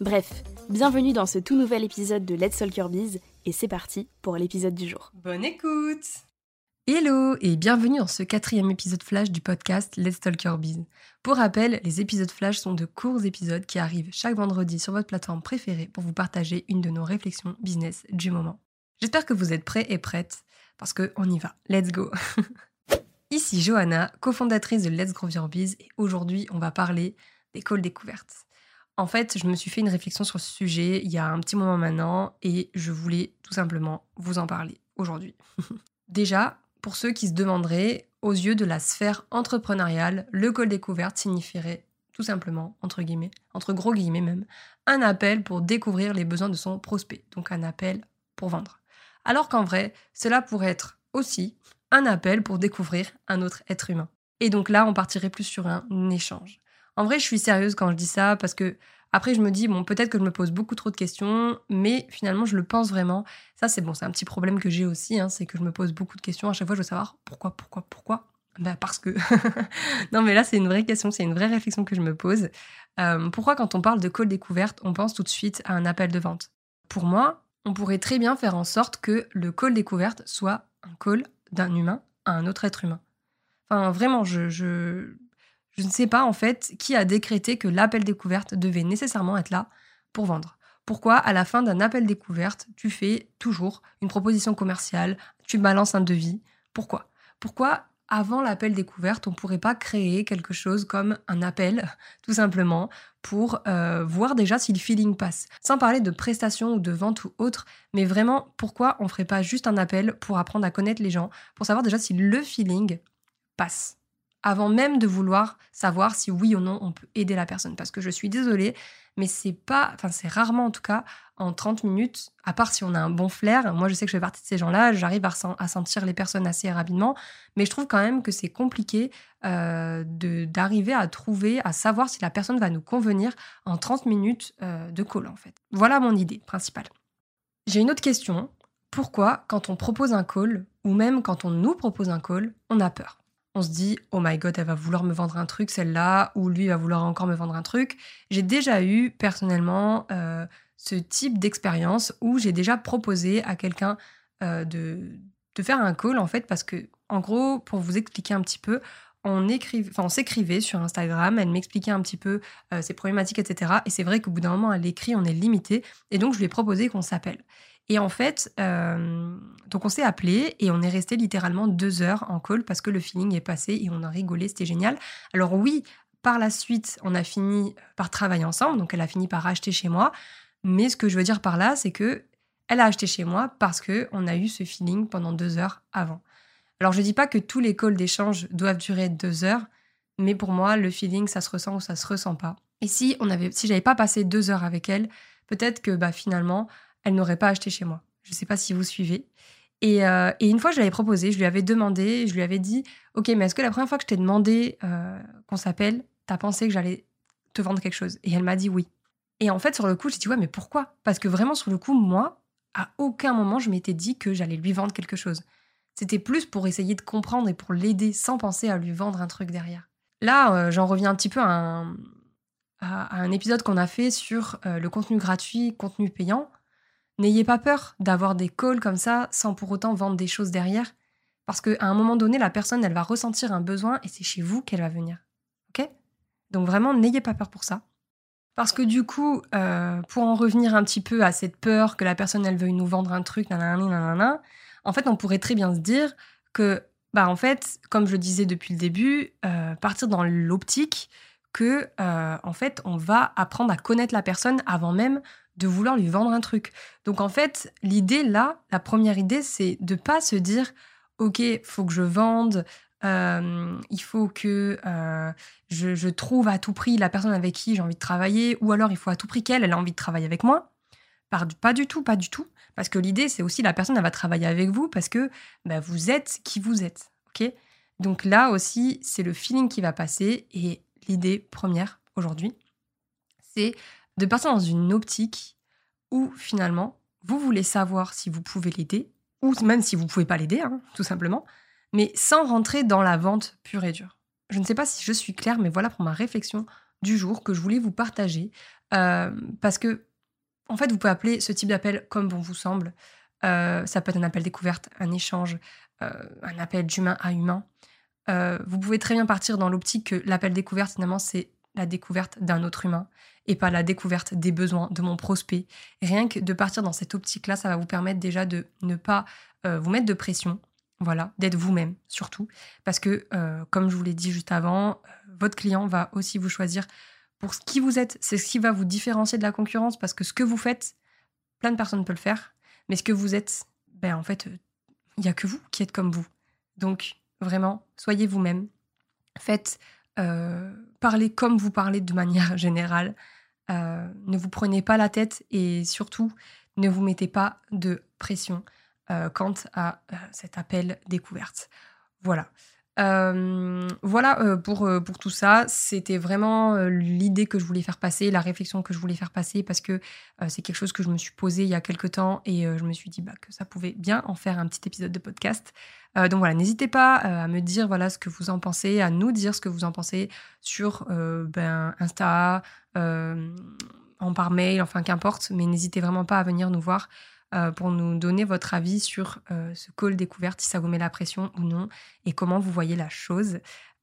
Bref, bienvenue dans ce tout nouvel épisode de Let's Talk Your Biz et c'est parti pour l'épisode du jour. Bonne écoute Hello et bienvenue dans ce quatrième épisode flash du podcast Let's Talk Your Biz. Pour rappel, les épisodes flash sont de courts épisodes qui arrivent chaque vendredi sur votre plateforme préférée pour vous partager une de nos réflexions business du moment. J'espère que vous êtes prêts et prêtes parce qu'on y va. Let's go Ici Johanna, cofondatrice de Let's Grow Your Biz et aujourd'hui on va parler des calls découvertes. En fait, je me suis fait une réflexion sur ce sujet il y a un petit moment maintenant et je voulais tout simplement vous en parler aujourd'hui. Déjà, pour ceux qui se demanderaient, aux yeux de la sphère entrepreneuriale, le call découverte signifierait tout simplement, entre guillemets, entre gros guillemets même, un appel pour découvrir les besoins de son prospect, donc un appel pour vendre. Alors qu'en vrai, cela pourrait être aussi un appel pour découvrir un autre être humain. Et donc là, on partirait plus sur un échange. En vrai, je suis sérieuse quand je dis ça parce que après, je me dis, bon, peut-être que je me pose beaucoup trop de questions, mais finalement, je le pense vraiment. Ça, c'est bon, c'est un petit problème que j'ai aussi, hein, c'est que je me pose beaucoup de questions. À chaque fois, je veux savoir pourquoi, pourquoi, pourquoi? Ben, parce que. non, mais là, c'est une vraie question, c'est une vraie réflexion que je me pose. Euh, pourquoi, quand on parle de call découverte, on pense tout de suite à un appel de vente? Pour moi, on pourrait très bien faire en sorte que le call découverte soit un call d'un humain à un autre être humain. Enfin, vraiment, je, je ne sais pas en fait qui a décrété que l'appel découverte devait nécessairement être là pour vendre. Pourquoi à la fin d'un appel découverte, tu fais toujours une proposition commerciale, tu balances un devis? Pourquoi? Pourquoi avant l'appel découverte, on ne pourrait pas créer quelque chose comme un appel, tout simplement, pour euh, voir déjà si le feeling passe? Sans parler de prestations ou de vente ou autre, mais vraiment, pourquoi on ne ferait pas juste un appel pour apprendre à connaître les gens, pour savoir déjà si le feeling passe? Avant même de vouloir savoir si oui ou non on peut aider la personne. Parce que je suis désolée, mais c'est pas, enfin c'est rarement en tout cas en 30 minutes, à part si on a un bon flair. Moi je sais que je fais partie de ces gens-là, j'arrive à, sentir les personnes assez rapidement, mais je trouve quand même que c'est compliqué euh, d'arriver à trouver, à savoir si la personne va nous convenir en 30 minutes euh, de call en fait. Voilà mon idée principale. J'ai une autre question. Pourquoi quand on propose un call, ou même quand on nous propose un call, on a peur? On se dit oh my god elle va vouloir me vendre un truc celle-là ou lui va vouloir encore me vendre un truc j'ai déjà eu personnellement euh, ce type d'expérience où j'ai déjà proposé à quelqu'un euh, de, de faire un call en fait parce que en gros pour vous expliquer un petit peu on on s'écrivait sur Instagram, elle m'expliquait un petit peu euh, ses problématiques, etc. Et c'est vrai qu'au bout d'un moment, elle écrit, on est limité. Et donc, je lui ai proposé qu'on s'appelle. Et en fait, euh, donc on s'est appelé et on est resté littéralement deux heures en call parce que le feeling est passé et on a rigolé, c'était génial. Alors oui, par la suite, on a fini par travailler ensemble, donc elle a fini par acheter chez moi. Mais ce que je veux dire par là, c'est que elle a acheté chez moi parce que on a eu ce feeling pendant deux heures avant. Alors je dis pas que tous les calls d'échange doivent durer deux heures, mais pour moi, le feeling, ça se ressent ou ça se ressent pas. Et si on avait, si j'avais pas passé deux heures avec elle, peut-être que bah finalement elle n'aurait pas acheté chez moi. Je ne sais pas si vous suivez. Euh, et, une fois, je lui avais proposé, je lui avais demandé, je lui avais dit Ok, mais est-ce que la première fois que je t'ai demandé euh, qu'on s'appelle, t'as pensé que j'allais te vendre quelque chose? Et elle m'a dit oui. Et en fait, sur le coup, j'ai dit Ouais, mais pourquoi? Parce que vraiment, sur le coup, moi, à aucun moment, je m'étais dit que j'allais lui vendre quelque chose. C'était plus pour essayer de comprendre et pour l'aider sans penser à lui vendre un truc derrière. Là, euh, j'en reviens un petit peu à un épisode qu'on a fait sur le contenu gratuit, contenu payant. N'ayez pas peur d'avoir des calls comme ça sans pour autant vendre des choses derrière. Parce qu'à un moment donné, la personne, elle va ressentir un besoin et c'est chez vous qu'elle va venir. OK? Donc vraiment, n'ayez pas peur pour ça. Parce que du coup, euh, pour en revenir un petit peu à cette peur que la personne, elle veuille nous vendre un truc, nanana, En fait, on pourrait très bien se dire que, bah, en fait, comme je le disais depuis le début, euh, partir dans l'optique que, euh, en fait, on va apprendre à connaître la personne avant même de vouloir lui vendre un truc. Donc, en fait, l'idée là, la première idée, c'est de pas se dire, ok, faut que je vende, euh, il faut que euh, je, trouve à tout prix la personne avec qui j'ai envie de travailler, ou alors il faut à tout prix qu'elle, elle a envie de travailler avec moi. Pas du, pas du tout, pas du tout. Parce que l'idée, c'est aussi la personne, elle va travailler avec vous parce que bah, vous êtes qui vous êtes. ok? Donc là aussi, c'est le feeling qui va passer. Et l'idée première aujourd'hui, c'est de partir dans une optique où finalement, vous voulez savoir si vous pouvez l'aider, ou même si vous pouvez pas l'aider, hein, tout simplement, mais sans rentrer dans la vente pure et dure. Je ne sais pas si je suis claire, mais voilà pour ma réflexion du jour que je voulais vous partager. Euh, parce que, en fait, vous pouvez appeler ce type d'appel comme bon vous semble. Euh, ça peut être un appel découverte, un échange, euh, un appel d'humain à humain. vous pouvez très bien partir dans l'optique que l'appel découverte, finalement, c'est la découverte d'un autre humain et pas la découverte des besoins de mon prospect. Rien que de partir dans cette optique-là, ça va vous permettre déjà de ne pas vous mettre de pression, voilà, d'être vous-même surtout. Parce que, euh, comme je vous l'ai dit juste avant, euh, votre client va aussi vous choisir pour ce qui vous êtes. C'est ce qui va vous différencier de la concurrence parce que ce que vous faites, plein de personnes peuvent le faire. Mais ce que vous êtes, ben en fait, il n'y a que vous qui êtes comme vous. Donc, vraiment, soyez vous-même. Faites, euh, parlez comme vous parlez de manière générale. ne vous prenez pas la tête et surtout, ne vous mettez pas de pression. Euh, quant à euh, cet appel découverte. Voilà. Euh, voilà pour, pour tout ça. C'était vraiment l'idée que je voulais faire passer, la réflexion que je voulais faire passer, parce que c'est quelque chose que je me suis posé il y a quelques temps et je me suis dit bah, que ça pouvait bien en faire un petit épisode de podcast. donc voilà, n'hésitez pas à me dire voilà ce que vous en pensez, à nous dire ce que vous en pensez sur ben, Insta, en par mail, enfin qu'importe, mais n'hésitez vraiment pas à venir nous voir euh, pour nous donner votre avis sur euh, ce call découverte, si ça vous met la pression ou non, et comment vous voyez la chose.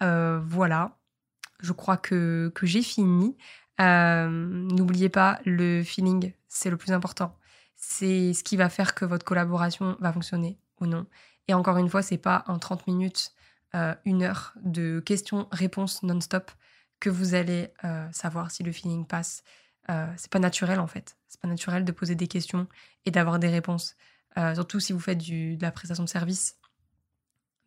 Euh, voilà, je crois que, j'ai fini. N'oubliez pas, le feeling, c'est le plus important. C'est ce qui va faire que votre collaboration va fonctionner ou non. Et encore une fois, c'est pas en 30 minutes, une heure de questions-réponses non-stop que vous allez savoir si le feeling passe. C'est pas naturel en fait. C'est pas naturel de poser des questions et d'avoir des réponses. Euh, surtout si vous faites de la prestation de service.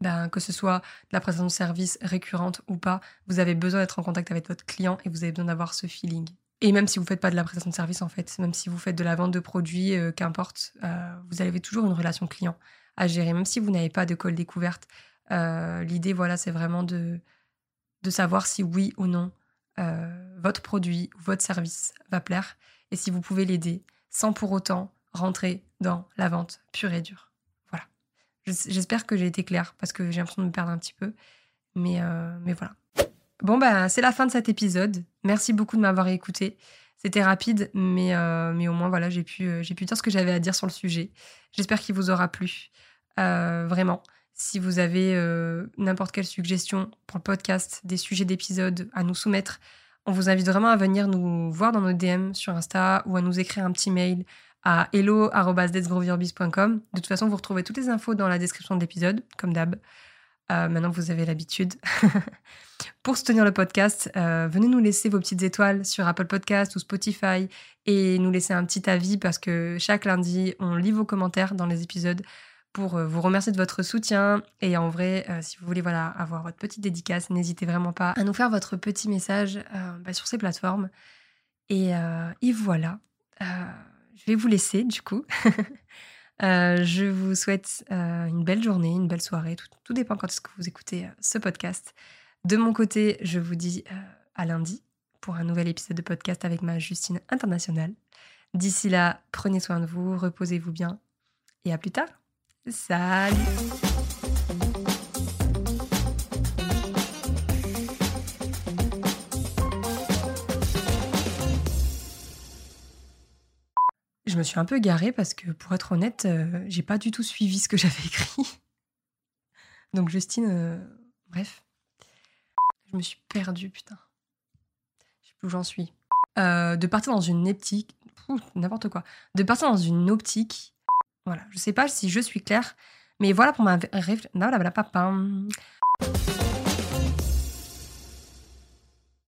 Ben, que ce soit de la prestation de service récurrente ou pas, vous avez besoin d'être en contact avec votre client et vous avez besoin d'avoir ce feeling. Et même si vous ne faites pas de la prestation de service, en fait, même si vous faites de la vente de produits, euh, qu'importe, euh, vous avez toujours une relation client à gérer. Même si vous n'avez pas de call découverte, l'idée, voilà, c'est vraiment de, de savoir si oui ou non votre produit ou votre service va plaire et si vous pouvez l'aider sans pour autant rentrer dans la vente pure et dure. Voilà. J'espère que j'ai été claire parce que j'ai l'impression de me perdre un petit peu. Mais, euh, mais voilà. Bon, ben, c'est la fin de cet épisode. Merci beaucoup de m'avoir écouté. C'était rapide, mais, euh, mais au moins, voilà, j'ai pu, euh, j'ai pu dire ce que j'avais à dire sur le sujet. J'espère qu'il vous aura plu. vraiment. Si vous avez n'importe quelle suggestion pour le podcast, des sujets d'épisodes à nous soumettre, on vous invite vraiment à venir nous voir dans nos DM sur Insta ou à nous écrire un petit mail à hello.letsgrowyourbiz.com. De toute façon, vous retrouvez toutes les infos dans la description de l'épisode, comme d'hab. Euh, maintenant, vous avez l'habitude. Pour soutenir le podcast, euh, venez nous laisser vos petites étoiles sur Apple Podcast ou Spotify et nous laisser un petit avis parce que chaque lundi, on lit vos commentaires dans les épisodes pour euh, vous remercier de votre soutien. Et en vrai, si vous voulez voilà, avoir votre petite dédicace, n'hésitez vraiment pas à nous faire votre petit message bah, sur ces plateformes. Et, et voilà je vais vous laisser du coup. Euh, je vous souhaite euh, une belle journée, une belle soirée. Tout, dépend quand est-ce que vous écoutez euh, ce podcast. De mon côté, je vous dis à lundi pour un nouvel épisode de podcast avec ma Justine internationale. D'ici là, prenez soin de vous, reposez-vous bien et à plus tard. Salut je me suis un peu garée parce que, pour être honnête, euh, j'ai pas du tout suivi ce que j'avais écrit. Donc, Justine, euh, bref. Je me suis perdue, putain. Je sais plus où j'en suis. Euh, de partir dans une optique. N'importe quoi. De partir dans une optique Voilà, je sais pas si je suis claire, mais voilà pour ma réflexion.